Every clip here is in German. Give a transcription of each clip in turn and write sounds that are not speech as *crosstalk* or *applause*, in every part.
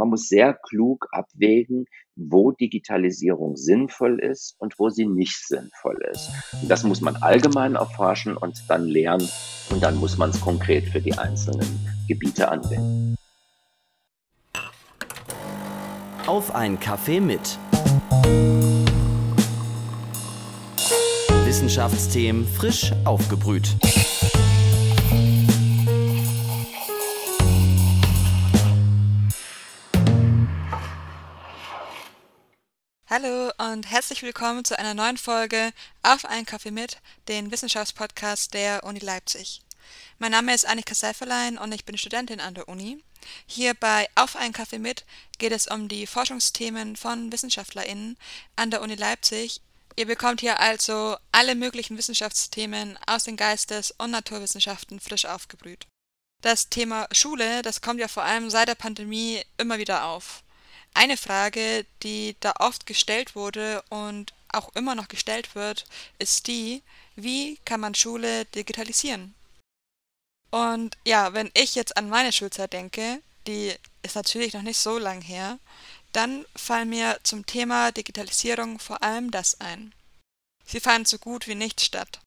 man muss sehr klug abwägen, wo Digitalisierung sinnvoll ist und wo sie nicht sinnvoll ist. Und das muss man allgemein erforschen und dann lernen und dann muss man es konkret für die einzelnen Gebiete anwenden. Auf ein Kaffee mit. Wissenschaftsthemen frisch aufgebrüht. Hallo und herzlich willkommen zu einer neuen Folge Auf einen Kaffee mit, den Wissenschaftspodcast der Uni Leipzig. Mein Name ist Annika Seiferlein und ich bin Studentin an der Uni. Hier bei Auf einen Kaffee mit geht es um die Forschungsthemen von WissenschaftlerInnen an der Uni Leipzig. Ihr bekommt hier also alle möglichen Wissenschaftsthemen aus den Geistes- und Naturwissenschaften frisch aufgebrüht. Das Thema Schule, das kommt ja vor allem seit der Pandemie immer wieder auf. Eine Frage, die da oft gestellt wurde und auch immer noch gestellt wird, ist die, wie kann man Schule digitalisieren? Und ja, wenn ich jetzt an meine Schulzeit denke, die ist natürlich noch nicht so lang her, dann fallen mir zum Thema Digitalisierung vor allem das ein. Sie fand so gut wie nicht statt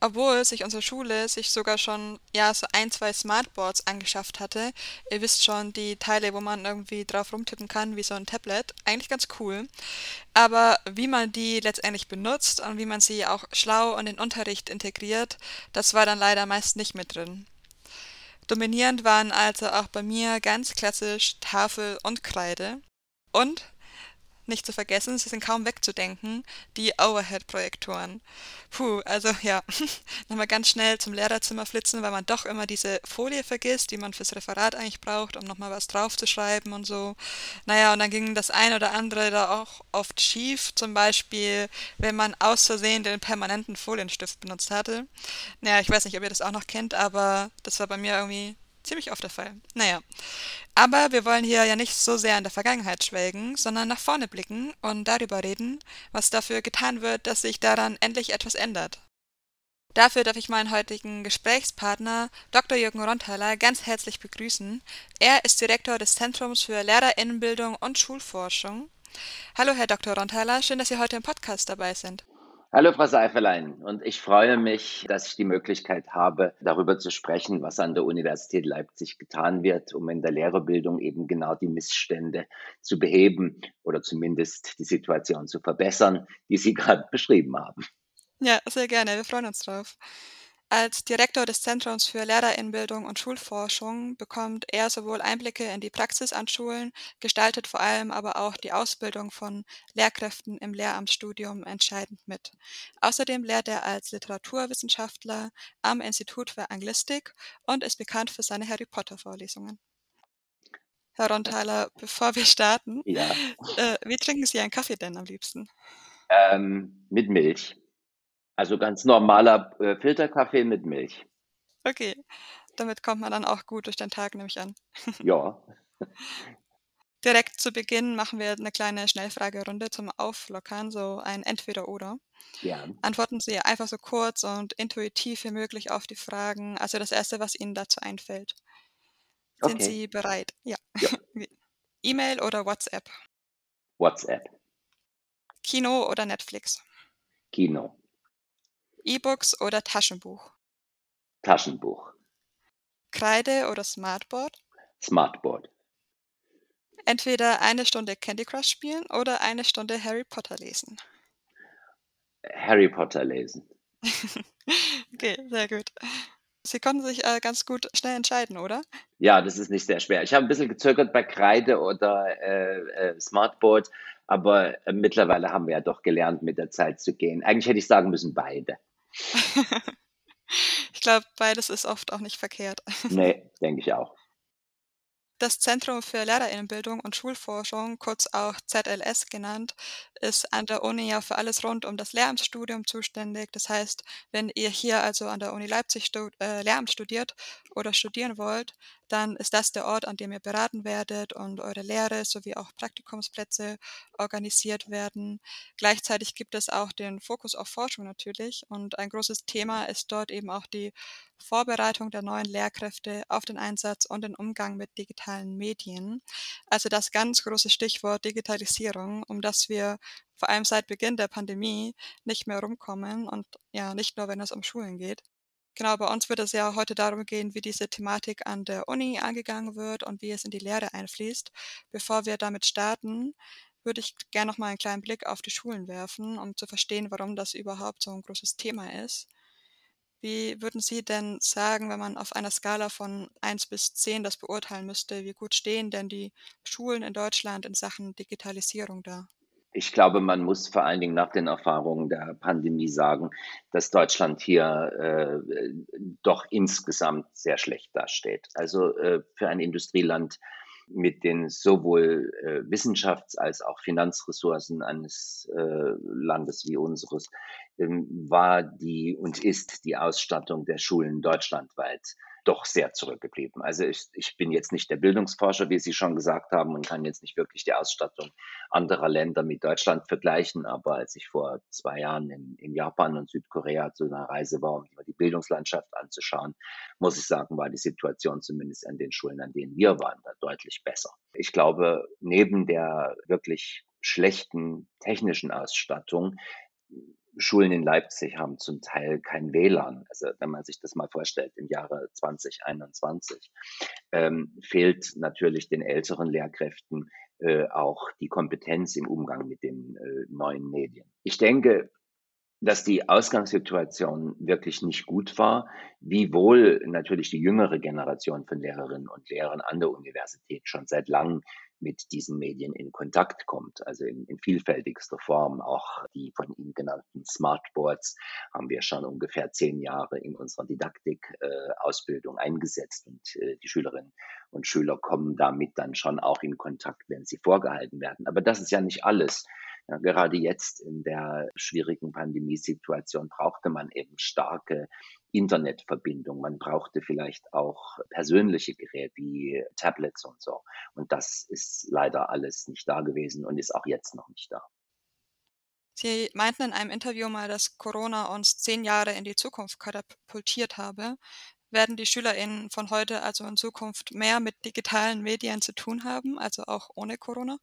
obwohl sich unsere Schule sich sogar schon ja so ein, zwei Smartboards angeschafft hatte. Ihr wisst schon, die Teile, wo man irgendwie drauf rumtippen kann, wie so ein Tablet. Eigentlich ganz cool. Aber wie man die letztendlich benutzt und wie man sie auch schlau in den Unterricht integriert, das war dann leider meist nicht mit drin. Dominierend waren also auch bei mir ganz klassisch Tafel und Kreide. Und nicht zu vergessen, sie sind kaum wegzudenken, die Overhead-Projektoren. Puh, also ja, *laughs* nochmal ganz schnell zum Lehrerzimmer flitzen, weil man doch immer diese Folie vergisst, die man fürs Referat eigentlich braucht, um nochmal was draufzuschreiben und so. Naja, und dann ging das ein oder andere da auch oft schief, zum Beispiel, wenn man aus Versehen den permanenten Folienstift benutzt hatte. Naja, ich weiß nicht, ob ihr das auch noch kennt, aber das war bei mir irgendwie ziemlich oft der Fall. Naja. Aber wir wollen hier ja nicht so sehr in der Vergangenheit schwelgen, sondern nach vorne blicken und darüber reden, was dafür getan wird, dass sich daran endlich etwas ändert. Dafür darf ich meinen heutigen Gesprächspartner Dr. Jürgen Ronthaler ganz herzlich begrüßen. Er ist Direktor des Zentrums für Lehrerinnenbildung und Schulforschung. Hallo, Herr Dr. Ronthaler, schön, dass Sie heute im Podcast dabei sind. Hallo, Frau Seifelein. Und ich freue mich, dass ich die Möglichkeit habe, darüber zu sprechen, was an der Universität Leipzig getan wird, um in der Lehrerbildung eben genau die Missstände zu beheben oder zumindest die Situation zu verbessern, die Sie *laughs* gerade beschrieben haben. Ja, sehr gerne. Wir freuen uns drauf. Als Direktor des Zentrums für Lehrerinnenbildung und Schulforschung bekommt er sowohl Einblicke in die Praxis an Schulen, gestaltet vor allem aber auch die Ausbildung von Lehrkräften im Lehramtsstudium entscheidend mit. Außerdem lehrt er als Literaturwissenschaftler am Institut für Anglistik und ist bekannt für seine Harry Potter Vorlesungen. Herr Ronthaler, *laughs* bevor wir starten, Ja, äh, wie trinken Sie einen Kaffee denn am liebsten? ähm, mit Milch. Also ganz normaler äh, Filterkaffee mit Milch. Okay, damit kommt man dann auch gut durch den Tag, nehme ich an. *laughs* Ja, Direkt zu Beginn machen wir eine kleine Schnellfragerunde zum Auflockern, so ein Entweder-Oder. gern. Antworten Sie einfach so kurz und intuitiv wie möglich auf die Fragen, also das Erste, was Ihnen dazu einfällt. Sind Okay. Sie bereit? Ja. Ja. *laughs* E-Mail oder WhatsApp? WhatsApp, Kino oder Netflix? Kino, E-Books oder Taschenbuch? Taschenbuch, Kreide oder Smartboard? Smartboard, Entweder eine Stunde Candy Crush spielen oder eine Stunde Harry Potter lesen. Harry Potter lesen. *laughs* Okay, sehr gut. Sie konnten sich äh, ganz gut schnell entscheiden, oder? Ja, das ist nicht sehr schwer. Ich habe ein bisschen gezögert bei Kreide oder äh, äh, Smartboard, aber äh, mittlerweile haben wir ja doch gelernt, mit der Zeit zu gehen. Eigentlich hätte ich sagen müssen, beide. *laughs* Ich glaube, beides ist oft auch nicht verkehrt. *laughs* Nee, denke ich auch. Das Zentrum für Lehrerinnenbildung und Schulforschung, kurz auch ZLS genannt, ist an der Uni ja für alles rund um das Lehramtsstudium zuständig. Das heißt, wenn ihr hier also an der Uni Leipzig stu äh, Lehramt studiert oder studieren wollt, dann ist das der Ort, an dem ihr beraten werdet und eure Lehre sowie auch Praktikumsplätze organisiert werden. Gleichzeitig gibt es auch den Fokus auf Forschung natürlich und ein großes Thema ist dort eben auch die Vorbereitung der neuen Lehrkräfte auf den Einsatz und den Umgang mit digitalen Medien. Also das ganz große Stichwort Digitalisierung, um das wir vor allem seit Beginn der Pandemie nicht mehr rumkommen und ja, nicht nur, wenn es um Schulen geht. Genau, bei uns wird es ja heute darum gehen, wie diese Thematik an der Uni angegangen wird und wie es in die Lehre einfließt. Bevor wir damit starten, würde ich gerne noch mal einen kleinen Blick auf die Schulen werfen, um zu verstehen, warum das überhaupt so ein großes Thema ist. Wie würden Sie denn sagen, wenn man auf einer Skala von 1 bis 10 das beurteilen müsste, wie gut stehen denn die Schulen in Deutschland in Sachen Digitalisierung da? Ich glaube, man muss vor allen Dingen nach den Erfahrungen der Pandemie sagen, dass Deutschland hier äh, doch insgesamt sehr schlecht dasteht. Also äh, für ein Industrieland mit den sowohl äh, Wissenschafts- als auch Finanzressourcen eines äh, Landes wie unseres war die und ist die Ausstattung der Schulen deutschlandweit doch sehr zurückgeblieben. Also ich, ich bin jetzt nicht der Bildungsforscher, wie Sie schon gesagt haben, und kann jetzt nicht wirklich die Ausstattung anderer Länder mit Deutschland vergleichen. Aber als ich vor zwei Jahren in, in Japan und Südkorea zu einer Reise war, um die Bildungslandschaft anzuschauen, muss ich sagen, war die Situation zumindest an den Schulen, an denen wir waren, da deutlich besser. Ich glaube, neben der wirklich schlechten technischen Ausstattung Schulen in Leipzig haben zum Teil kein WLAN. Also wenn man sich das mal vorstellt, im Jahre 2021 ähm, fehlt natürlich den älteren Lehrkräften äh, auch die Kompetenz im Umgang mit den äh, neuen Medien. Ich denke, dass die Ausgangssituation wirklich nicht gut war, wiewohl natürlich die jüngere Generation von Lehrerinnen und Lehrern an der Universität schon seit langem mit diesen Medien in Kontakt kommt, also in, in vielfältigster Form. Auch die von Ihnen genannten Smartboards haben wir schon ungefähr zehn Jahre in unserer Didaktik-Ausbildung äh, eingesetzt und äh, die Schülerinnen und Schüler kommen damit dann schon auch in Kontakt, wenn sie vorgehalten werden. Aber das ist ja nicht alles. Ja, gerade jetzt in der schwierigen Pandemiesituation brauchte man eben starke Internetverbindung. Man brauchte vielleicht auch persönliche Geräte wie Tablets und so. Und das ist leider alles nicht da gewesen und ist auch jetzt noch nicht da. Sie meinten in einem Interview mal, dass Corona uns zehn Jahre in die Zukunft katapultiert habe. Werden die SchülerInnen von heute also in Zukunft mehr mit digitalen Medien zu tun haben, also auch ohne Corona?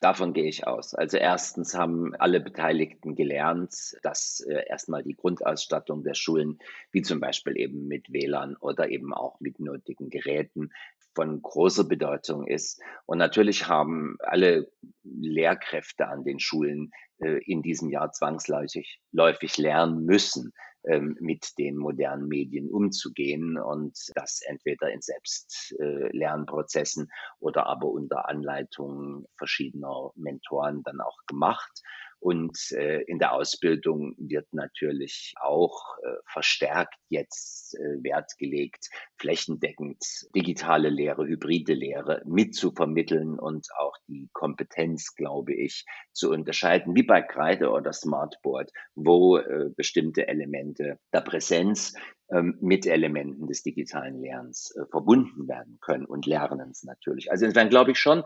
Davon gehe ich aus. Also erstens haben alle Beteiligten gelernt, dass äh, erstmal die Grundausstattung der Schulen, wie zum Beispiel eben mit WLAN oder eben auch mit nötigen Geräten, von großer Bedeutung ist. Und natürlich haben alle Lehrkräfte an den Schulen äh, in diesem Jahr zwangsläufig läufig lernen müssen, ähm, mit den modernen Medien umzugehen und das entweder in Selbstlernprozessen äh, oder aber unter Anleitung verschiedener Mentoren dann auch gemacht. Und äh, in der Ausbildung wird natürlich auch verstärkt jetzt äh, Wert gelegt, flächendeckend digitale Lehre, hybride Lehre mitzuvermitteln und auch die Kompetenz, glaube ich, zu unterscheiden, wie bei Kreide oder Smartboard, wo äh, bestimmte Elemente der Präsenz ähm, mit Elementen des digitalen Lernens äh, verbunden werden können und Lernens natürlich. Also insofern glaube ich schon,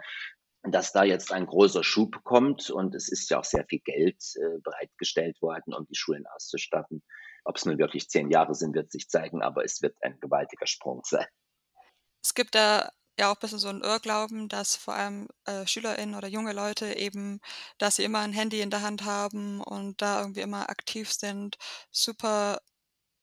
dass da jetzt ein großer Schub kommt und es ist ja auch sehr viel Geld äh, bereitgestellt worden, um die Schulen auszustatten. Ob es nun wirklich zehn Jahre sind, wird sich zeigen, aber es wird ein gewaltiger Sprung *laughs* sein. Es gibt da ja auch ein bisschen so einen Irrglauben, dass vor allem äh, SchülerInnen oder junge Leute eben, dass sie immer ein Handy in der Hand haben und da irgendwie immer aktiv sind, super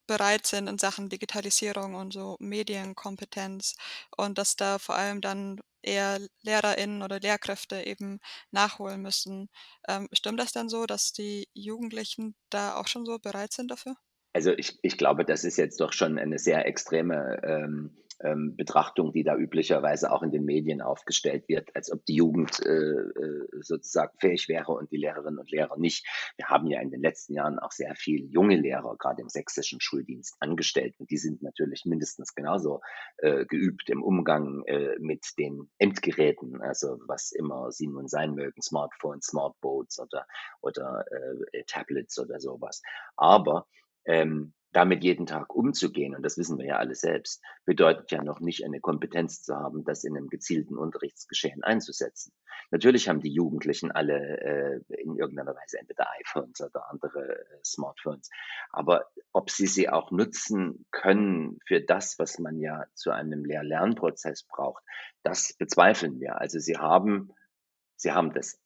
bereit sind in Sachen Digitalisierung und so Medienkompetenz und dass da vor allem dann eher LehrerInnen oder Lehrkräfte eben nachholen müssen. Ähm, stimmt das dann so, dass die Jugendlichen da auch schon so bereit sind dafür? Also ich, ich glaube, das ist jetzt doch schon eine sehr extreme ähm, ähm, Betrachtung, die da üblicherweise auch in den Medien aufgestellt wird, als ob die Jugend äh, äh, sozusagen fähig wäre und die Lehrerinnen und Lehrer nicht. Wir haben ja in den letzten Jahren auch sehr viel junge Lehrer, gerade im sächsischen Schuldienst, angestellt und die sind natürlich mindestens genauso äh, geübt im Umgang äh, mit den Endgeräten, also was immer sie nun sein mögen, Smartphones, Smartboards oder, oder äh, Tablets oder sowas. Aber ähm, damit jeden Tag umzugehen, und das wissen wir ja alle selbst, bedeutet ja noch nicht eine Kompetenz zu haben, das in einem gezielten Unterrichtsgeschehen einzusetzen. Natürlich haben die Jugendlichen alle äh, in irgendeiner Weise entweder iPhones oder andere äh, Smartphones, aber ob sie sie auch nutzen können für das, was man ja zu einem Lehr-Lernprozess braucht, das bezweifeln wir. Also sie haben, sie haben das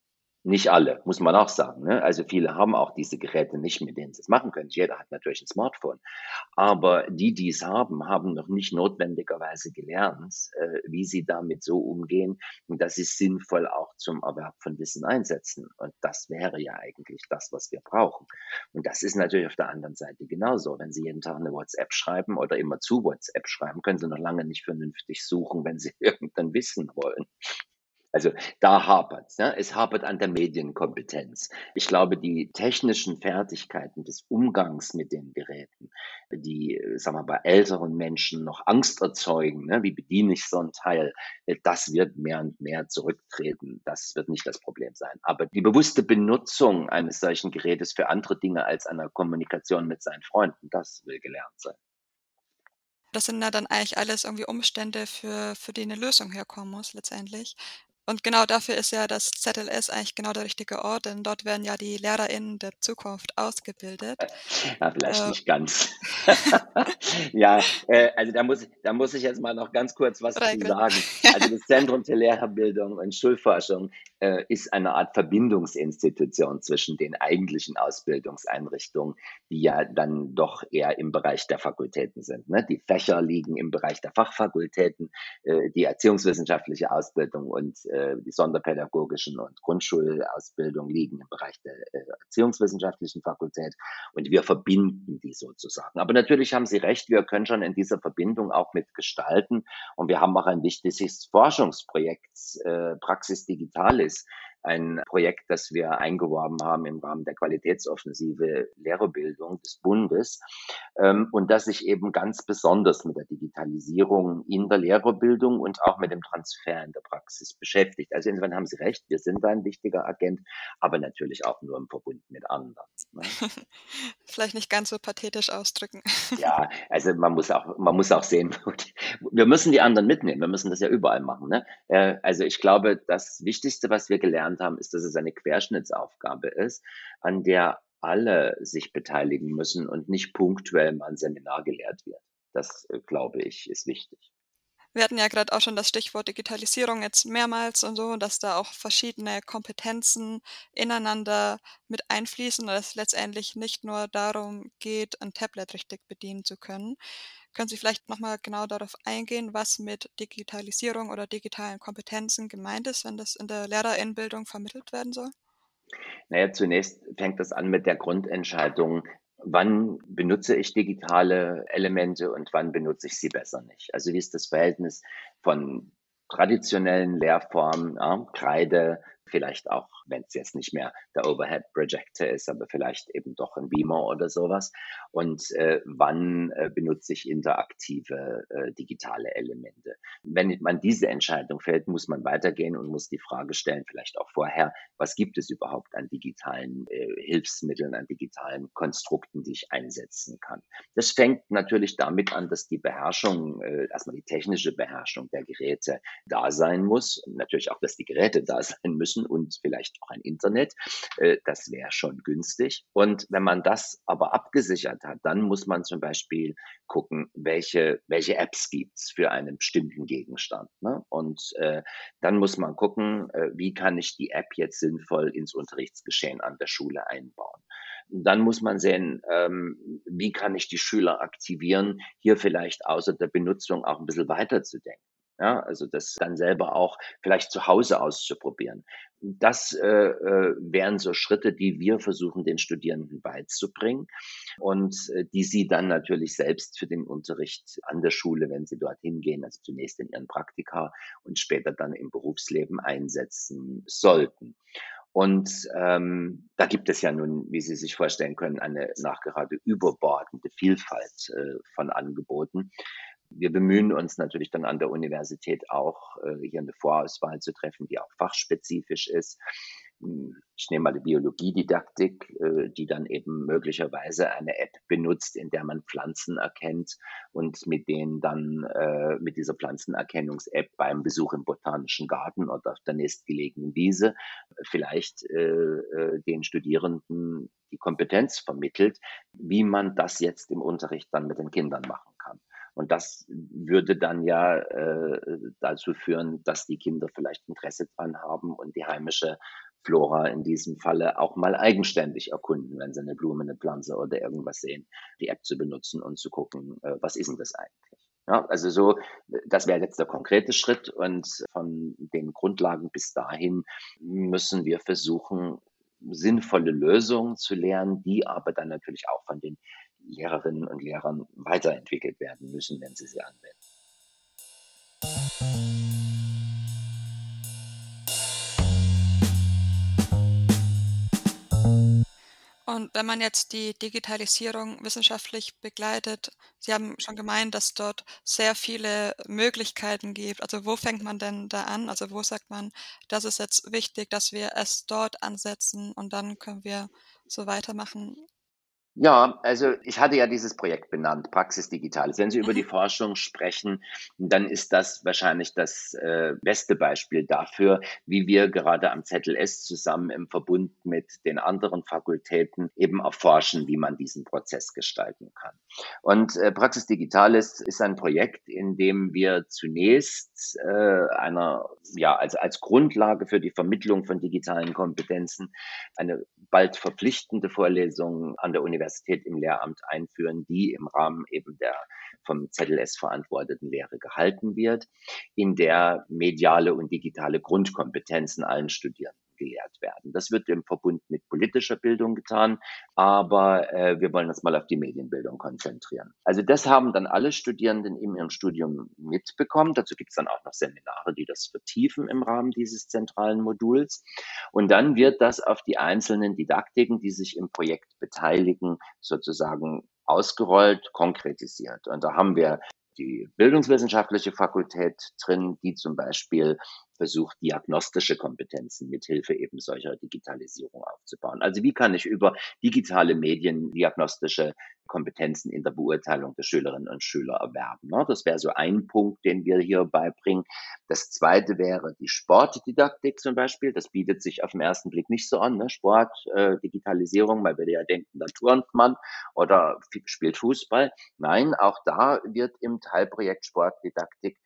nicht alle, muss man auch sagen. Ne? Also viele haben auch diese Geräte nicht, mit denen sie es machen können. Jeder hat natürlich ein Smartphone. Aber die, die es haben, haben noch nicht notwendigerweise gelernt, äh, wie sie damit so umgehen und dass sie es sinnvoll auch zum Erwerb von Wissen einsetzen. Und das wäre ja eigentlich das, was wir brauchen. Und das ist natürlich auf der anderen Seite genauso. Wenn Sie jeden Tag eine WhatsApp schreiben oder immer zu WhatsApp schreiben, können Sie noch lange nicht vernünftig suchen, wenn Sie *laughs* irgendein Wissen wollen. Also da hapert es. Ne? Es hapert an der Medienkompetenz. Ich glaube, die technischen Fertigkeiten des Umgangs mit den Geräten, die, sagen wir, bei älteren Menschen noch Angst erzeugen, ne? wie bediene ich so ein Teil, das wird mehr und mehr zurücktreten. Das wird nicht das Problem sein. Aber die bewusste Benutzung eines solchen Gerätes für andere Dinge als einer Kommunikation mit seinen Freunden, das will gelernt sein. Das sind ja dann eigentlich alles irgendwie Umstände, für, für die eine Lösung herkommen muss letztendlich. Und genau dafür ist ja das ZLS eigentlich genau der richtige Ort, denn dort werden ja die LehrerInnen der Zukunft ausgebildet. *laughs* Ja, vielleicht äh, nicht ganz. *laughs* *laughs* ja, äh, also da muss, da muss ich jetzt mal noch ganz kurz was zu sagen. Also das Zentrum für Lehrerbildung und Schulforschung ist eine Art Verbindungsinstitution zwischen den eigentlichen Ausbildungseinrichtungen, die ja dann doch eher im Bereich der Fakultäten sind. Ne? Die Fächer liegen im Bereich der Fachfakultäten, äh, die erziehungswissenschaftliche Ausbildung und äh, die sonderpädagogischen und Grundschulausbildung liegen im Bereich der äh, Erziehungswissenschaftlichen Fakultät und wir verbinden die sozusagen. Aber natürlich haben Sie recht, wir können schon in dieser Verbindung auch mitgestalten und wir haben auch ein wichtiges Forschungsprojekt äh, Praxis Digitalis ein Projekt, das wir eingeworben haben im Rahmen der Qualitätsoffensive Lehrerbildung des Bundes ähm, und das sich eben ganz besonders mit der Digitalisierung in der Lehrerbildung und auch mit dem Transfer in der Praxis beschäftigt. Also insofern haben Sie recht, wir sind ein wichtiger Agent, aber natürlich auch nur im Verbund mit anderen. Ne? *laughs* Vielleicht nicht ganz so pathetisch ausdrücken. *laughs* ja, also man muss auch, man muss auch sehen, wir müssen die anderen mitnehmen, wir müssen das ja überall machen. Ne? Äh, also ich glaube, das Wichtigste, was wir gelernt gelernt haben, ist, dass es eine Querschnittsaufgabe ist, an der alle sich beteiligen müssen und nicht punktuell mal ein Seminar gelehrt wird. Das, äh, glaube ich, ist wichtig. Wir hatten ja gerade auch schon das Stichwort Digitalisierung jetzt mehrmals und so, dass da auch verschiedene Kompetenzen ineinander mit einfließen und es letztendlich nicht nur darum geht, ein Tablet richtig bedienen zu können. Können Sie vielleicht nochmal genau darauf eingehen, was mit Digitalisierung oder digitalen Kompetenzen gemeint ist, wenn das in der Lehrerinnenbildung vermittelt werden soll? Naja, zunächst fängt das an mit der Grundentscheidung, wann benutze ich digitale Elemente und wann benutze ich sie besser nicht. Also wie ist das Verhältnis von traditionellen Lehrformen, ja, Kreide, vielleicht auch, wenn es jetzt nicht mehr der Overhead Projector ist, aber vielleicht eben doch ein Beamer oder sowas. Und äh, wann äh, benutze ich interaktive äh, digitale Elemente? Wenn man diese Entscheidung fällt, muss man weitergehen und muss die Frage stellen, vielleicht auch vorher, was gibt es überhaupt an digitalen äh, Hilfsmitteln, an digitalen Konstrukten, die ich einsetzen kann? Das fängt natürlich damit an, dass die Beherrschung, äh, erstmal die technische Beherrschung der Geräte da sein muss. Natürlich auch, dass die Geräte da *laughs* sein müssen müssen und vielleicht auch ein Internet. Äh, das wäre schon günstig. Und wenn man das aber abgesichert hat, dann muss man zum Beispiel gucken, welche, welche Apps gibt's für einen bestimmten Gegenstand. Ne? Und äh, dann muss man gucken, äh, wie kann ich die App jetzt sinnvoll ins Unterrichtsgeschehen an der Schule einbauen. Dann muss man sehen, ähm, wie kann ich die Schüler aktivieren, hier vielleicht außer der Benutzung auch ein bisschen weiterzudenken. Ja, also das dann selber auch vielleicht zu Hause auszuprobieren. Das äh, äh, wären so Schritte, die wir versuchen, den Studierenden beizubringen und äh, die sie dann natürlich selbst für den Unterricht an der Schule, wenn sie dorthin gehen, also zunächst in ihren Praktika und später dann im Berufsleben einsetzen sollten. Und ähm, da gibt es ja nun, wie Sie sich vorstellen können, eine nachgerade überbordende Vielfalt äh, von Angeboten. Wir bemühen uns natürlich dann an der Universität auch, äh, hier eine Vorauswahl zu treffen, die auch fachspezifisch ist. Hm, ich nehme mal die Biologiedidaktik, äh, die dann eben möglicherweise eine App benutzt, in der man Pflanzen erkennt und mit denen dann äh, mit dieser Pflanzenerkennungs-App beim Besuch im botanischen Garten oder auf der nächstgelegenen Wiese vielleicht den Studierenden die Kompetenz vermittelt, wie man das jetzt im Unterricht dann mit den Kindern machen kann. Und das würde dann ja äh, dazu führen, dass die Kinder vielleicht Interesse dran haben und die heimische Flora in diesem Falle auch mal eigenständig erkunden, wenn sie eine Blume, eine Pflanze oder irgendwas sehen, die App zu benutzen und zu gucken, äh, was ist denn das eigentlich? Ja, also so, das wäre jetzt der konkrete Schritt und von den Grundlagen bis dahin müssen wir versuchen, sinnvolle Lösungen zu lernen, die aber dann natürlich auch von den Lehrerinnen und Lehrern weiterentwickelt werden müssen, wenn sie sie anwenden. Und wenn man jetzt die Digitalisierung wissenschaftlich begleitet, Sie haben schon gemeint, dass dort sehr viele Möglichkeiten gibt. Also wo fängt man denn da an? Also wo sagt man, das ist jetzt wichtig, dass wir es dort ansetzen und dann können wir so weitermachen? Ja, also ich hatte ja dieses Projekt benannt, Praxis Digitales. Wenn Sie über die mhm. Forschung sprechen, dann ist das wahrscheinlich das äh, beste Beispiel dafür, wie wir gerade am ZLS zusammen im Verbund mit den anderen Fakultäten eben erforschen, wie man diesen Prozess gestalten kann. Und äh, Praxis Digitales ist ein Projekt, in dem wir zunächst äh, einer, ja, also als Grundlage für die Vermittlung von digitalen Kompetenzen eine bald verpflichtende Vorlesung an der Universität im Lehramt einführen, die im Rahmen eben der vom ZLS verantworteten Lehre gehalten wird, in der mediale und digitale Grundkompetenzen allen Studierenden gelehrt werden. Das wird im Verbund mit politischer Bildung getan, aber äh, wir wollen uns mal auf die Medienbildung konzentrieren. Also das haben dann alle Studierenden in ihrem Studium mitbekommen. Dazu gibt es dann auch noch Seminare, die das vertiefen im Rahmen dieses zentralen Moduls. Und dann wird das auf die einzelnen Didaktiken, die sich im Projekt beteiligen, sozusagen ausgerollt, konkretisiert. Und da haben wir die bildungswissenschaftliche Fakultät drin, die zum Beispiel versucht, diagnostische Kompetenzen mithilfe eben solcher Digitalisierung aufzubauen. Also wie kann ich über digitale Medien diagnostische Kompetenzen in der Beurteilung der Schülerinnen und Schüler erwerben? Ne? Das wäre so ein Punkt, den wir hier beibringen. Das zweite wäre die Sportdidaktik zum Beispiel. Das bietet sich auf den ersten Blick nicht so an. Ne? Sport, äh, Digitalisierung, weil wir ja denken, da turnt man oder spielt Fußball. Nein, auch da wird im Teilprojekt Sportdidaktik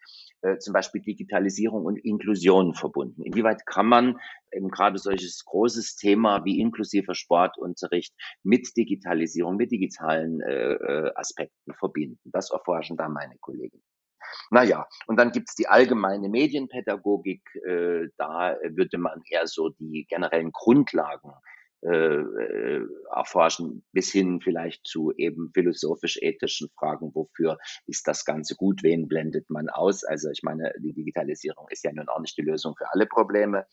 äh, zum Beispiel Digitalisierung und Inklusion verbunden. Inwieweit kann man eben gerade solches großes Thema wie inklusiver Sportunterricht mit Digitalisierung, mit digitalen äh, äh Aspekten verbinden? Das erforschen da meine Kollegen. Naja, und dann gibt's die allgemeine Medienpädagogik. Äh, da würde man eher so die generellen Grundlagen äh, äh, erforschen, bis hin vielleicht zu eben philosophisch-ethischen Fragen, wofür ist das Ganze gut, wen blendet man aus? Also ich meine, die Digitalisierung ist ja nun auch nicht die Lösung für alle Probleme.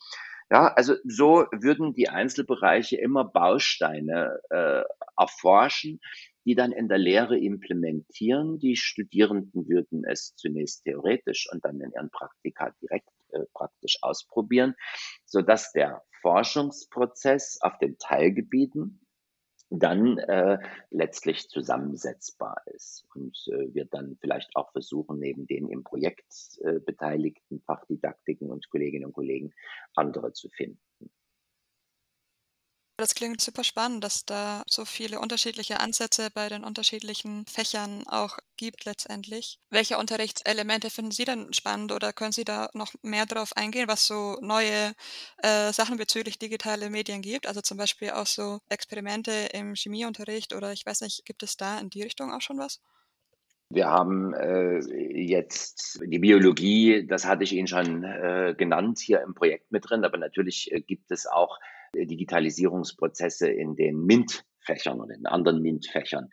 Ja, also so würden die Einzelbereiche immer Bausteine äh, erforschen, die dann in der Lehre implementieren. Die Studierenden würden es zunächst theoretisch und dann in ihren Praktika direkt praktisch ausprobieren, so dass der Forschungsprozess auf den Teilgebieten dann äh, letztlich zusammensetzbar ist und äh, wir dann vielleicht auch versuchen, neben den im Projekt äh, beteiligten Fachdidaktiken und Kolleginnen und Kollegen andere zu finden. Das klingt super spannend, dass da so viele unterschiedliche Ansätze bei den unterschiedlichen Fächern auch gibt letztendlich. Welche Unterrichtselemente finden Sie denn spannend oder können Sie da noch mehr darauf eingehen, was so neue äh, Sachen bezüglich digitale Medien gibt? Also zum Beispiel auch so Experimente im Chemieunterricht oder ich weiß nicht, gibt es da in die Richtung auch schon was? Wir haben äh, jetzt die Biologie, das hatte ich Ihnen schon äh, genannt, hier im Projekt mit drin, aber natürlich äh, gibt es auch Digitalisierungsprozesse in den MINT-Fächern und in anderen MINT-Fächern.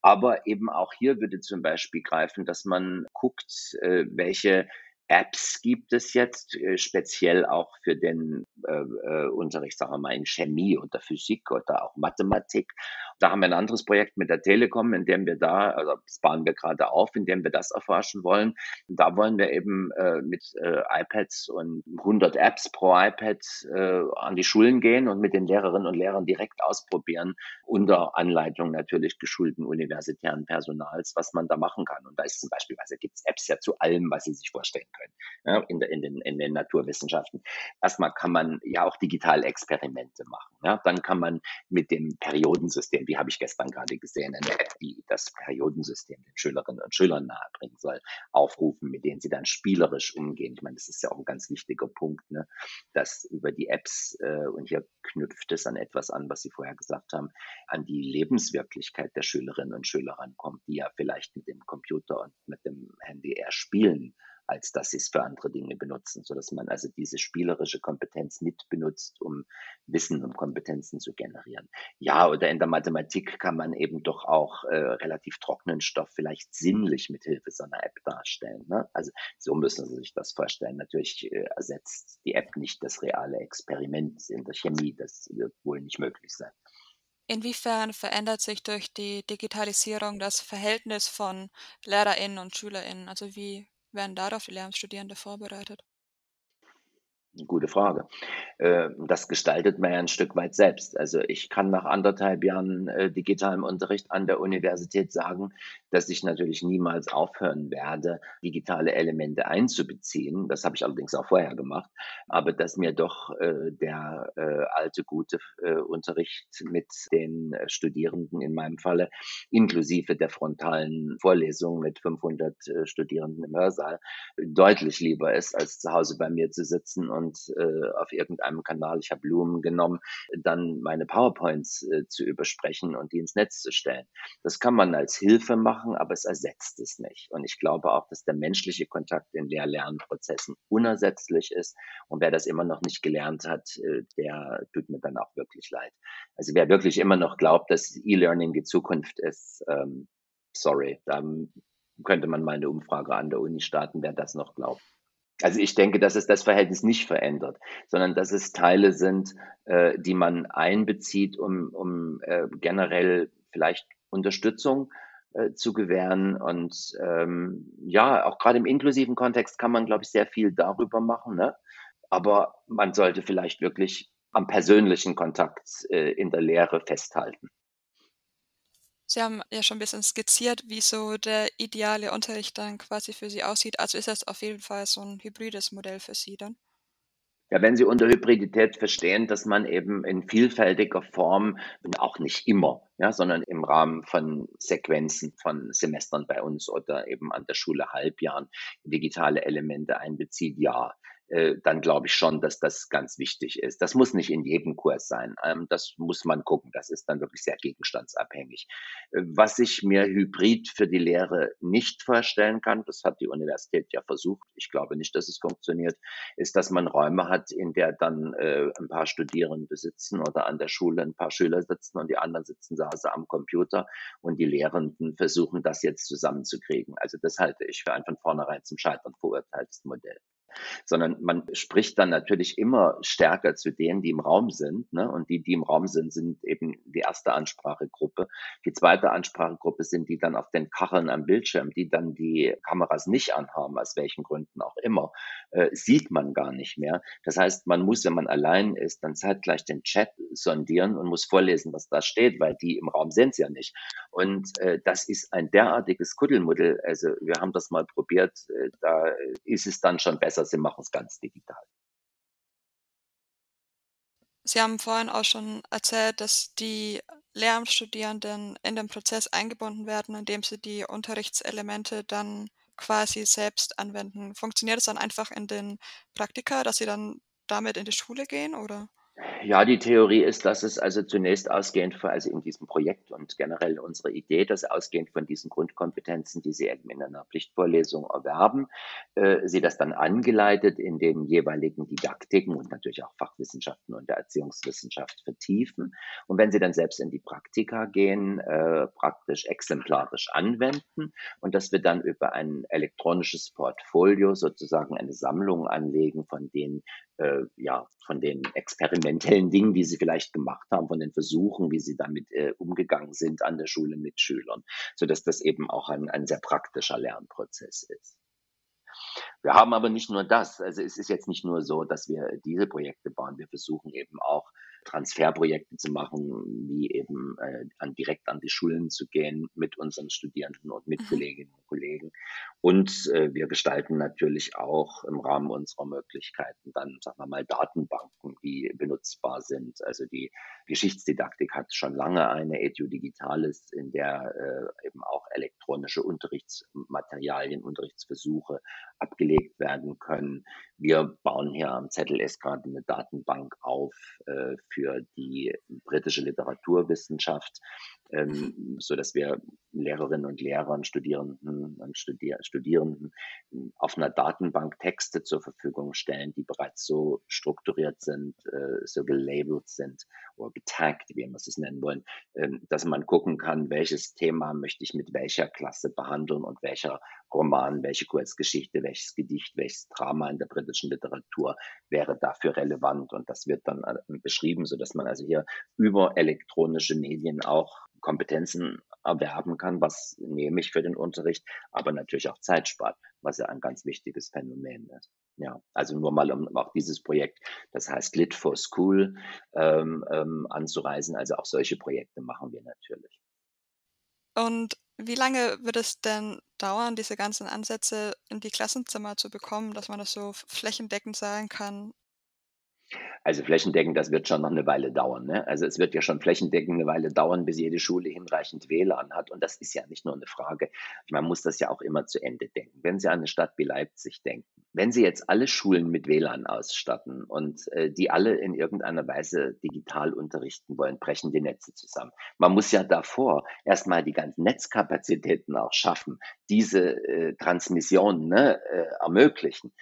Aber eben auch hier würde zum Beispiel greifen, dass man guckt, äh, welche Apps gibt es jetzt, äh, speziell auch für den äh, äh, Unterricht, sagen wir mal, in Chemie oder Physik oder auch Mathematik. Da haben wir ein anderes Projekt mit der Telekom, in dem wir da, also das bauen wir gerade auf, in dem wir das erforschen wollen. Da wollen wir eben äh, mit äh, iPads und 100 Apps pro iPad äh, an die Schulen gehen und mit den Lehrerinnen und Lehrern direkt ausprobieren, unter Anleitung natürlich geschulten universitären Personals, was man da machen kann. Und da ist zum Beispiel, also gibt es Apps ja zu allem, was Sie sich vorstellen können, ja, in, der, in, den, in den Naturwissenschaften. Erstmal kann man ja auch digital Experimente machen. Ja. Dann kann man mit dem Periodensystem die habe ich gestern gerade gesehen, eine App, die das Periodensystem den Schülerinnen und Schülern nahebringen soll, aufrufen, mit denen sie dann spielerisch umgehen. Ich meine, das ist ja auch ein ganz wichtiger Punkt, ne? dass über die Apps, äh, und hier knüpft es an etwas an, was Sie vorher gesagt haben, an die Lebenswirklichkeit der Schülerinnen und Schüler rankommt, die ja vielleicht mit dem Computer und mit dem Handy eher spielen als dass sie es für andere Dinge benutzen, so dass man also diese spielerische Kompetenz mit benutzt, um Wissen und Kompetenzen zu generieren. Ja, oder in der Mathematik kann man eben doch auch äh, relativ trockenen Stoff vielleicht sinnlich mit Hilfe so einer App darstellen. Ne? Also so müssen Sie sich das vorstellen. Natürlich äh, ersetzt die App nicht das reale Experiment in der Chemie. Das wird wohl nicht möglich sein. Inwiefern verändert sich durch die Digitalisierung das Verhältnis von LehrerInnen und SchülerInnen? Also wie werden darauf die Lehramtsstudierende vorbereitet? Gute Frage. Äh, das gestaltet man ja ein Stück weit selbst. Also ich kann nach anderthalb Jahren äh, digitalem Unterricht an der Universität sagen, dass ich natürlich niemals aufhören werde, digitale Elemente einzubeziehen. Das habe ich allerdings auch vorher gemacht. Aber dass mir doch äh, der alte, gute Unterricht mit den Studierenden in meinem Falle, inklusive der frontalen Vorlesung mit 500 Studierenden im Hörsaal, deutlich lieber ist, als zu Hause bei mir zu sitzen und und äh, auf irgendeinem Kanal, ich habe Blumen genommen, dann meine PowerPoints äh, zu übersprechen und die ins Netz zu stellen. Das kann man als Hilfe machen, aber es ersetzt es nicht. Und ich glaube auch, dass der menschliche Kontakt in Lehr-Lernprozessen unersetzlich ist. Und wer das immer noch nicht gelernt hat, äh, der tut mir dann auch wirklich leid. Also wer wirklich immer noch glaubt, dass E-Learning die Zukunft ist, ähm, sorry, da könnte man mal eine Umfrage an der Uni starten, wer das noch glaubt. Also ich denke, dass es das Verhältnis nicht verändert, sondern dass es Teile sind, äh, die man einbezieht, um, um äh, generell vielleicht Unterstützung äh, zu gewähren. Und ähm, ja, auch gerade im inklusiven Kontext kann man, glaube ich, sehr viel darüber machen. Ne? Aber man sollte vielleicht wirklich am persönlichen Kontakt äh, in der Lehre festhalten. Sie haben ja schon ein bisschen skizziert, wie so der ideale Unterricht dann quasi für Sie aussieht. Also ist das auf jeden Fall so ein hybrides Modell für Sie dann? Ja, wenn Sie unter Hybridität verstehen, dass man eben in vielfältiger Form, und auch nicht immer, ja, sondern im Rahmen von Sequenzen von Semestern bei uns oder eben an der Schule Halbjahren digitale Elemente einbezieht, ja. Äh, dann glaube ich schon, dass das ganz wichtig ist. Das muss nicht in jedem Kurs sein. Ähm, das muss man gucken. Das ist dann wirklich sehr gegenstandsabhängig. Äh, was ich mir hybrid für die Lehre nicht vorstellen kann, das hat die Universität ja versucht, ich glaube nicht, dass es funktioniert, ist, dass man Räume hat, in der dann äh, ein paar Studierende sitzen oder an der Schule ein paar Schüler sitzen und die anderen sitzen da am Computer und die Lehrenden versuchen, das jetzt zusammenzukriegen. Also das halte ich für ein von vornherein zum Scheitern verurteiltes Modell sondern man spricht dann natürlich immer stärker zu denen, die im Raum sind. Ne? Und die, die im Raum sind, sind eben die erste Ansprachegruppe. Die zweite Ansprachegruppe sind die dann auf den Kacheln am Bildschirm, die dann die Kameras nicht anhaben, aus welchen Gründen auch immer, äh, sieht man gar nicht mehr. Das heißt, man muss, wenn man allein ist, dann zeitgleich den Chat sondieren und muss vorlesen, was da steht, weil die im Raum sind ja nicht. Und äh, das ist ein derartiges Kuddelmuddel. Also wir haben das mal probiert, äh, da ist es dann schon besser sie machen es ganz digital. Sie haben vorhin auch schon erzählt, dass die Lehramtsstudierenden in den Prozess eingebunden werden, indem sie die Unterrichtselemente dann quasi selbst anwenden. Funktioniert es dann einfach in den Praktika, dass sie dann damit in die Schule gehen, oder? Ja, die Theorie ist, dass es also zunächst ausgehend von, also in diesem Projekt und generell unsere Idee, dass ausgehend von diesen Grundkompetenzen, die Sie eben in einer Pflichtvorlesung erwerben, äh, Sie das dann angeleitet in den jeweiligen Didaktiken und natürlich auch Fachwissenschaften und der Erziehungswissenschaft vertiefen. Und wenn Sie dann selbst in die Praktika gehen, äh, praktisch exemplarisch anwenden und dass wir dann über ein elektronisches Portfolio sozusagen eine Sammlung anlegen von den äh, ja, von den experimentellen Dingen, die sie vielleicht gemacht haben, von den Versuchen, wie sie damit äh, umgegangen sind an der Schule mit Schülern, so dass das eben auch ein, ein sehr praktischer Lernprozess ist. Wir haben aber nicht nur das. Also es ist jetzt nicht nur so, dass wir diese Projekte bauen. Wir versuchen eben auch Transferprojekte zu machen, wie eben äh, an, direkt an die Schulen zu gehen mit unseren Studierenden und mit mhm. Kolleginnen und Kollegen. Und äh, wir gestalten natürlich auch im Rahmen unserer Möglichkeiten dann, sagen wir mal, Datenbanken, die benutzbar sind. Also die Geschichtsdidaktik hat schon lange eine Edu Digitalis, in der äh, eben auch elektronische Unterrichtsmaterialien, Unterrichtsversuche abgelegt werden können. Wir bauen hier am ZLS gerade eine Datenbank auf äh, für die britische Literaturwissenschaft, ähm, so dass wir Lehrerinnen und Lehrern, Studierenden und Studier Studierenden auf einer Datenbank Texte zur Verfügung stellen, die bereits so strukturiert sind, äh, so gelabelt sind oder getaggt, wie wir es nennen wollen, äh, dass man gucken kann, welches Thema möchte ich mit welcher Klasse behandeln und welcher Roman, welche Kurzgeschichte, welches Gedicht, welches Drama in der britischen Literatur wäre dafür relevant. Und das wird dann äh, beschrieben, so dass man also hier über elektronische Medien auch Kompetenzen erwerben kann, was nehme ich für den Unterricht, aber natürlich auch Zeit spart, was ja ein ganz wichtiges Phänomen ist. Ja, also nur mal um auch dieses Projekt, das heißt Lit for School, ähm, ähm, anzureisen. Also auch solche Projekte machen wir natürlich. Und wie lange wird es denn dauern, diese ganzen Ansätze in die Klassenzimmer zu bekommen, dass man das so flächendeckend sagen kann? Also flächendeckend, das wird schon noch eine Weile dauern. Ne? Also es wird ja schon flächendeckend eine Weile dauern, bis jede Schule hinreichend WLAN hat. Und das ist ja nicht nur eine Frage. Man muss das ja auch immer zu Ende denken. Wenn Sie an eine Stadt wie Leipzig denken, wenn Sie jetzt alle Schulen mit WLAN ausstatten und äh, die alle in irgendeiner Weise digital unterrichten wollen, brechen die Netze zusammen. Man muss ja davor erstmal die ganzen Netzkapazitäten auch schaffen, diese äh, Transmission ne, äh, ermöglichen.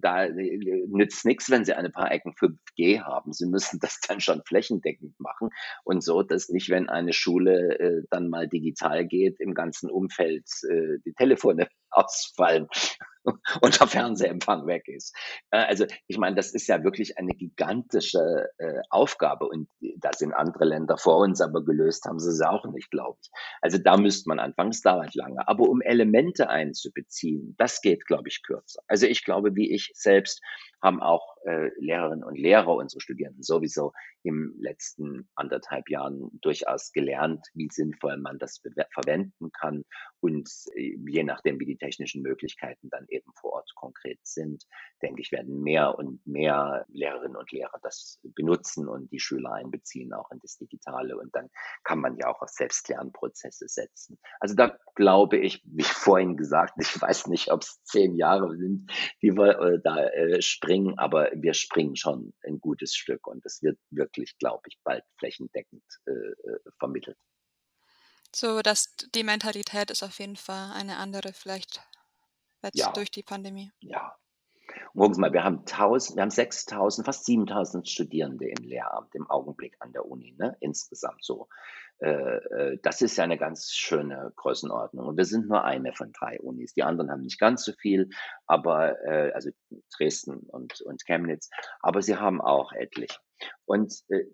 Da äh, nützt nichts, wenn Sie eine paar Ecken 5G haben. Sie müssen das dann schon flächendeckend machen und so, dass nicht, wenn eine Schule äh, dann mal digital geht, im ganzen Umfeld äh, die Telefone *laughs* ausfallen *laughs* und der Fernsehempfang weg ist. Äh, also ich meine, das ist ja wirklich eine gigantische äh, Aufgabe und da sind andere Länder vor uns, aber gelöst haben sie es auch nicht, glaube ich. Also da müsste man anfangen, es dauert lange. Aber um Elemente einzubeziehen, das geht, glaube ich, kürzer. Also ich glaube, wie ich selbst haben auch äh, Lehrerinnen und Lehrer, unsere Studierenden sowieso im letzten anderthalb Jahren durchaus gelernt, wie sinnvoll man das verwenden kann und äh, je nachdem, wie die technischen Möglichkeiten dann eben vor Ort konkret sind, denke ich, werden mehr und mehr Lehrerinnen und Lehrer das benutzen und die Schüler einbeziehen auch in das Digitale und dann kann man ja auch auf Selbstlernprozesse setzen. Also da glaube ich, *laughs* wie vorhin gesagt, ich weiß nicht, ob es zehn Jahre sind, die wir äh, da äh, springen, aber wir springen schon ein gutes Stück und es wird wirklich, glaube ich, bald flächendeckend äh, äh, vermittelt. So, dass die Mentalität ist auf jeden Fall eine andere, vielleicht jetzt Ja, durch die Pandemie. ja. Gucken Sie mal, wir haben 1000, wir haben 6000, fast 7000 Studierende im Lehramt im Augenblick an der Uni, ne? Insgesamt so. Äh, äh, das ist ja eine ganz schöne Größenordnung. Und wir sind nur eine von drei Unis. Die anderen haben nicht ganz so viel, aber äh, also Dresden und, und Chemnitz, aber sie haben auch etlich. Und äh,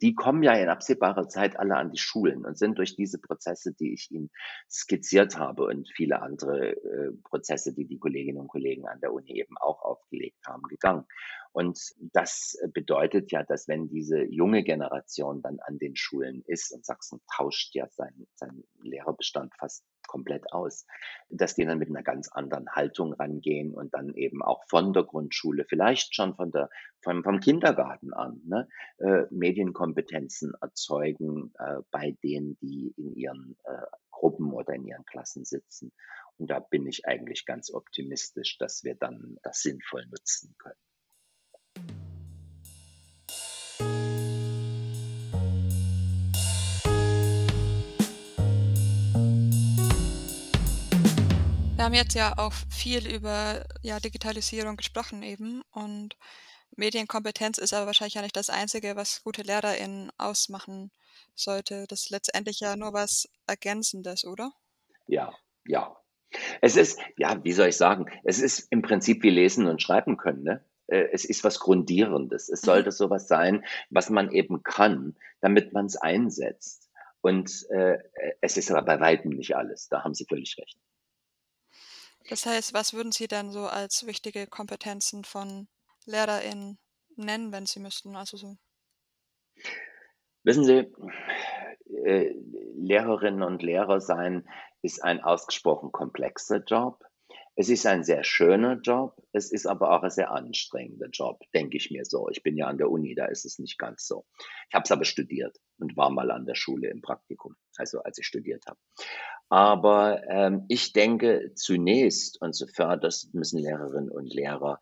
die kommen ja in absehbarer Zeit alle an die Schulen und sind durch diese Prozesse, die ich Ihnen skizziert habe und viele andere äh, Prozesse, die die Kolleginnen und Kollegen an der Uni eben auch aufgelegt haben, gegangen. Und das bedeutet ja, dass wenn diese junge Generation dann an den Schulen ist und Sachsen tauscht ja seinen, seinen Lehrerbestand fast komplett aus, dass die dann mit einer ganz anderen Haltung rangehen und dann eben auch von der Grundschule, vielleicht schon von der, vom, vom Kindergarten an, ne, äh, Medienkompetenzen erzeugen äh, bei denen, die in ihren äh, Gruppen oder in ihren Klassen sitzen. Und da bin ich eigentlich ganz optimistisch, dass wir dann das sinnvoll nutzen können. Wir haben jetzt ja auch viel über ja, Digitalisierung gesprochen eben und Medienkompetenz ist aber wahrscheinlich ja nicht das Einzige, was gute LehrerInnen ausmachen sollte. Das ist letztendlich ja nur was Ergänzendes, oder? Ja, ja. Es ist, ja, wie soll ich sagen, es ist im Prinzip wie lesen und schreiben können, ne? Äh, es ist was Grundierendes. Es Mhm. sollte sowas sein, was man eben kann, damit man es einsetzt. Und äh, es ist aber bei weitem nicht alles. Da haben Sie völlig recht. Das heißt, was würden Sie denn so als wichtige Kompetenzen von LehrerInnen nennen, wenn Sie müssten? Also so. Wissen Sie, äh, Lehrerinnen und Lehrer sein ist ein ausgesprochen komplexer Job. Es ist ein sehr schöner Job, es ist aber auch ein sehr anstrengender Job, denke ich mir so. Ich bin ja an der Uni, da ist es nicht ganz so. Ich habe es aber studiert und war mal an der Schule im Praktikum, also als ich studiert habe. Aber ähm, ich denke zunächst und zuvörderst müssen Lehrerinnen und Lehrer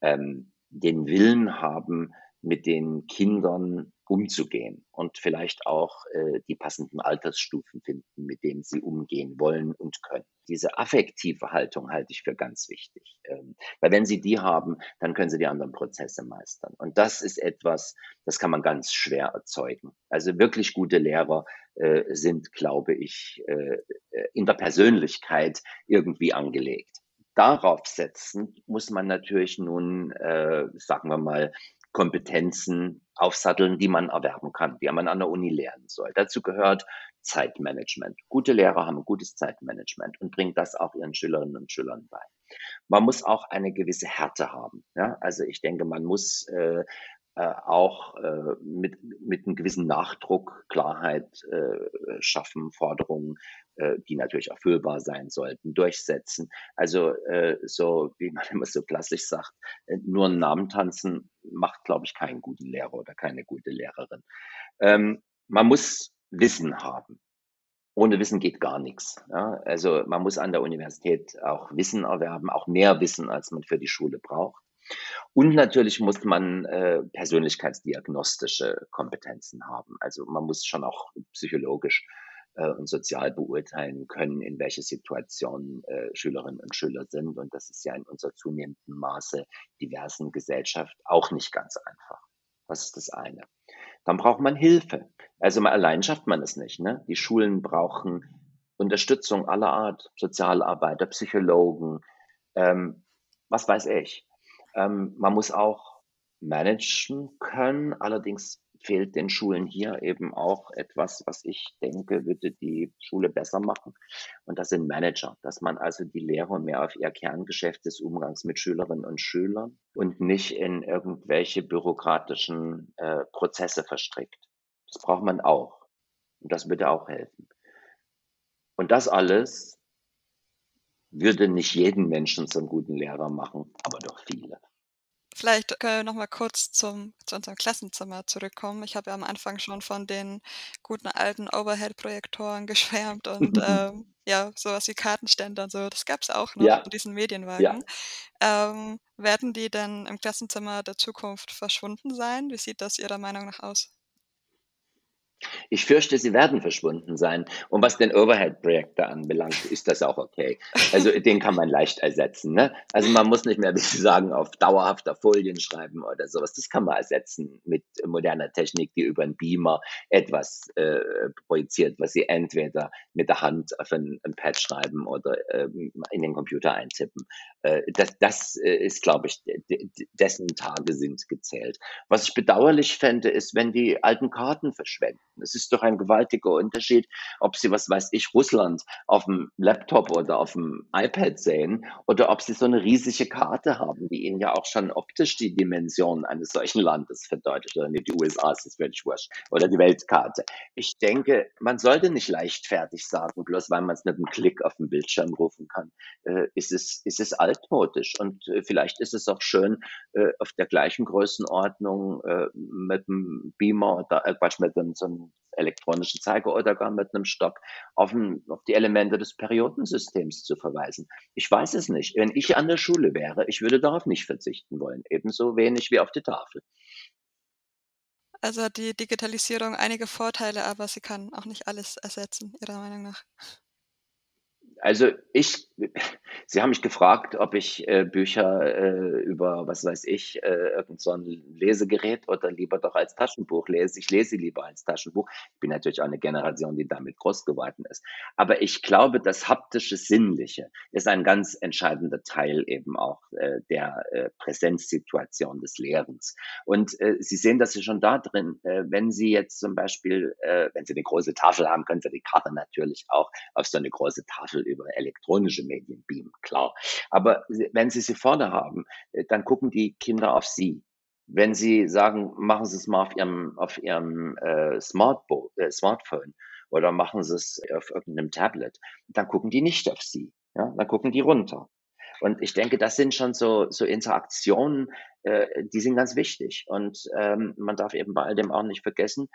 ähm, den Willen haben, mit den Kindern umzugehen und vielleicht auch äh, die passenden Altersstufen finden, mit denen sie umgehen wollen und können. Diese affektive Haltung halte ich für ganz wichtig, ähm, weil wenn sie die haben, dann können sie die anderen Prozesse meistern. Und das ist etwas, das kann man ganz schwer erzeugen. Also wirklich gute Lehrer äh, sind, glaube ich, äh, in der Persönlichkeit irgendwie angelegt. Darauf setzen muss man natürlich nun, äh, sagen wir mal, Kompetenzen aufsatteln, die man erwerben kann, die man an der Uni lernen soll. Dazu gehört Zeitmanagement. Gute Lehrer haben ein gutes Zeitmanagement und bringen das auch ihren Schülerinnen und Schülern bei. Man muss auch eine gewisse Härte haben. Ja? Also ich denke, man muss äh, äh, auch äh, mit, mit einem gewissen Nachdruck Klarheit äh, schaffen, Forderungen, äh, die natürlich erfüllbar sein sollten, durchsetzen. Also äh, so, wie man *laughs* immer so klassisch sagt, äh, nur einen Namen tanzen macht, glaube ich, keinen guten Lehrer oder keine gute Lehrerin. Ähm, man muss Wissen haben. Ohne Wissen geht gar nichts. Ja? Also man muss an der Universität auch Wissen erwerben, auch mehr Wissen, als man für die Schule braucht. Und natürlich muss man äh, persönlichkeitsdiagnostische Kompetenzen haben. Also man muss schon auch psychologisch äh, und sozial beurteilen können, in welche Situation äh, Schülerinnen und Schüler sind. Und das ist ja in unserer zunehmenden Maße diversen Gesellschaft auch nicht ganz einfach. Das ist das eine. Dann braucht man Hilfe. Also mal allein schafft man es nicht. Ne? Die Schulen brauchen Unterstützung aller Art, Sozialarbeiter, Psychologen, ähm, was weiß ich. Ähm, man muss auch managen können. Allerdings fehlt den Schulen hier eben auch etwas, was ich denke, würde die Schule besser machen. Und das sind Manager, dass man also die Lehrer mehr auf ihr Kerngeschäft des Umgangs mit Schülerinnen und Schülern und nicht in irgendwelche bürokratischen äh, Prozesse verstrickt. Das braucht man auch. Und das würde auch helfen. Und das alles würde nicht jeden Menschen zum guten Lehrer machen, aber doch viele. Vielleicht können wir noch mal kurz zum, zu unserem Klassenzimmer zurückkommen. Ich habe ja am Anfang schon von den guten alten Overhead-Projektoren *laughs* geschwärmt und *laughs* ähm, ja, sowas wie Kartenständer und so. Das gab es auch noch Ja, in diesen ja. Medienwagen. Ähm, werden die denn im Klassenzimmer der Zukunft verschwunden sein? Wie sieht das Ihrer Meinung nach aus? Ich fürchte, sie werden verschwunden sein. Und was den Overhead-Projektor anbelangt, ist das auch okay. Also den kann man leicht ersetzen. Ne? Also man muss nicht mehr, *laughs* wie Sie sagen, auf dauerhafter Folien schreiben oder sowas. Das kann man ersetzen mit moderner Technik, die über einen Beamer etwas äh, projiziert, was Sie entweder mit der Hand auf ein, ein Pad schreiben oder ähm, in den Computer eintippen. Äh, das das äh, ist, glaube ich, dessen Tage sind gezählt. Was ich bedauerlich fände, ist, wenn die alten Karten verschwenden. Es ist doch ein gewaltiger Unterschied, ob Sie, was weiß ich, Russland auf dem Laptop oder auf dem iPad sehen oder ob Sie so eine riesige Karte haben, die Ihnen ja auch schon optisch die Dimension eines solchen Landes verdeutlicht. Oder nicht die USA, ist völlig wurscht. Oder die Weltkarte. Ich denke, man sollte nicht leichtfertig sagen, bloß weil man es mit einem Klick auf dem Bildschirm rufen kann, äh, ist, es, ist es altmodisch. Und äh, vielleicht ist es auch schön, äh, auf der gleichen Größenordnung äh, mit einem Beamer oder äh, Quatsch, mit einem, so einem elektronischen gar mit einem Stock auf, ein, auf die Elemente des Periodensystems zu verweisen. Ich weiß es nicht. Wenn ich an der Schule wäre, ich würde darauf nicht verzichten wollen. Ebenso wenig wie auf die Tafel. Also die Digitalisierung einige Vorteile, aber sie kann auch nicht alles ersetzen, Ihrer Meinung nach. Also ich, Sie haben mich gefragt, ob ich äh, Bücher äh, über, was weiß ich, äh, irgend so ein Lesegerät oder lieber doch als Taschenbuch lese. Ich lese lieber als Taschenbuch. Ich bin natürlich auch eine Generation, die damit groß geworden ist. Aber ich glaube, das haptische Sinnliche ist ein ganz entscheidender Teil eben auch äh, der äh, Präsenzsituation des Lehrens. Und äh, Sie sehen das ja schon da drin, äh, wenn Sie jetzt zum Beispiel, äh, wenn Sie eine große Tafel haben, können Sie die Karte natürlich auch auf so eine große Tafel über elektronische Medien beamen, klar. Aber wenn Sie sie vorne haben, äh, dann gucken die Kinder auf Sie. Wenn Sie sagen, machen Sie es mal auf Ihrem, auf Ihrem äh, Smartbo äh, Smartphone oder machen Sie es auf irgendeinem Tablet, dann gucken die nicht auf Sie. Ja, dann gucken die runter. Und ich denke, das sind schon so, so Interaktionen, äh, die sind ganz wichtig. Und ähm, man darf eben bei all dem auch nicht vergessen,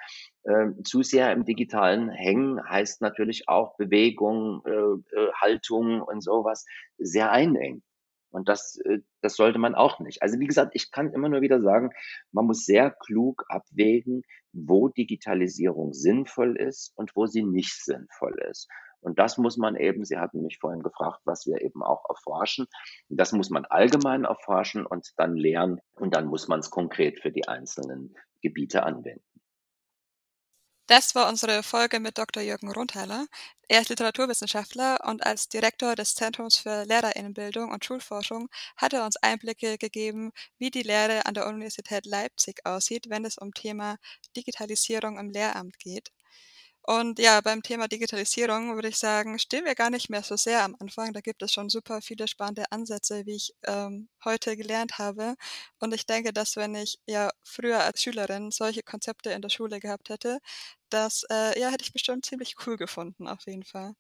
äh, zu sehr im Digitalen hängen heißt natürlich auch Bewegung, äh, äh, Haltung und sowas sehr einengen. Und das, äh, das sollte man auch nicht. Also wie gesagt, ich kann immer nur wieder sagen, man muss sehr klug abwägen, wo Digitalisierung sinnvoll ist und wo sie nicht sinnvoll ist. Und das muss man eben, Sie hatten mich vorhin gefragt, was wir eben auch erforschen. Das muss man allgemein erforschen und dann lernen und dann muss man es konkret für die einzelnen Gebiete anwenden. Das war unsere Folge mit Dr. Jürgen Rundheiler. Er ist Literaturwissenschaftler und als Direktor des Zentrums für Lehrerinnenbildung und Schulforschung hat er uns Einblicke gegeben, wie die Lehre an der Universität Leipzig aussieht, wenn es um Thema Digitalisierung im Lehramt geht. Und ja, beim Thema Digitalisierung würde ich sagen, stehen wir gar nicht mehr so sehr am Anfang. Da gibt es schon super viele spannende Ansätze, wie ich ähm, heute gelernt habe. Und ich denke, dass wenn ich ja früher als Schülerin solche Konzepte in der Schule gehabt hätte, das äh, ja, hätte ich bestimmt ziemlich cool gefunden, auf jeden Fall.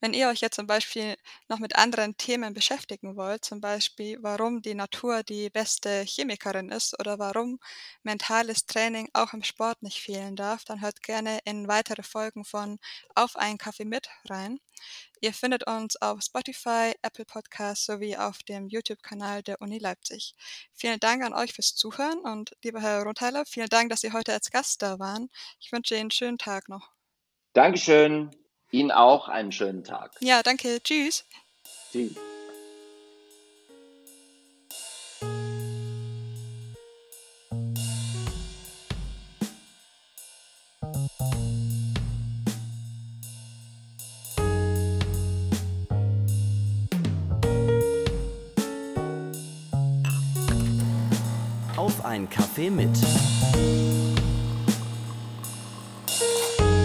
Wenn ihr euch jetzt zum Beispiel noch mit anderen Themen beschäftigen wollt, zum Beispiel warum die Natur die beste Chemikerin ist oder warum mentales Training auch im Sport nicht fehlen darf, dann hört gerne in weitere Folgen von Auf einen Kaffee mit rein. Ihr findet uns auf Spotify, Apple Podcasts sowie auf dem YouTube-Kanal der Uni Leipzig. Vielen Dank an euch fürs Zuhören und lieber Herr Rundheiler, vielen Dank, dass Sie heute als Gast da waren. Ich wünsche Ihnen einen schönen Tag noch. Dankeschön. Ihnen auch einen schönen Tag. Ja, danke. Tschüss. Tschüss. Kaffee mit.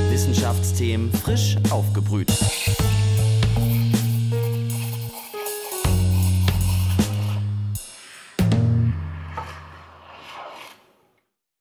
Wissenschaftsthemen frisch aufgebrüht.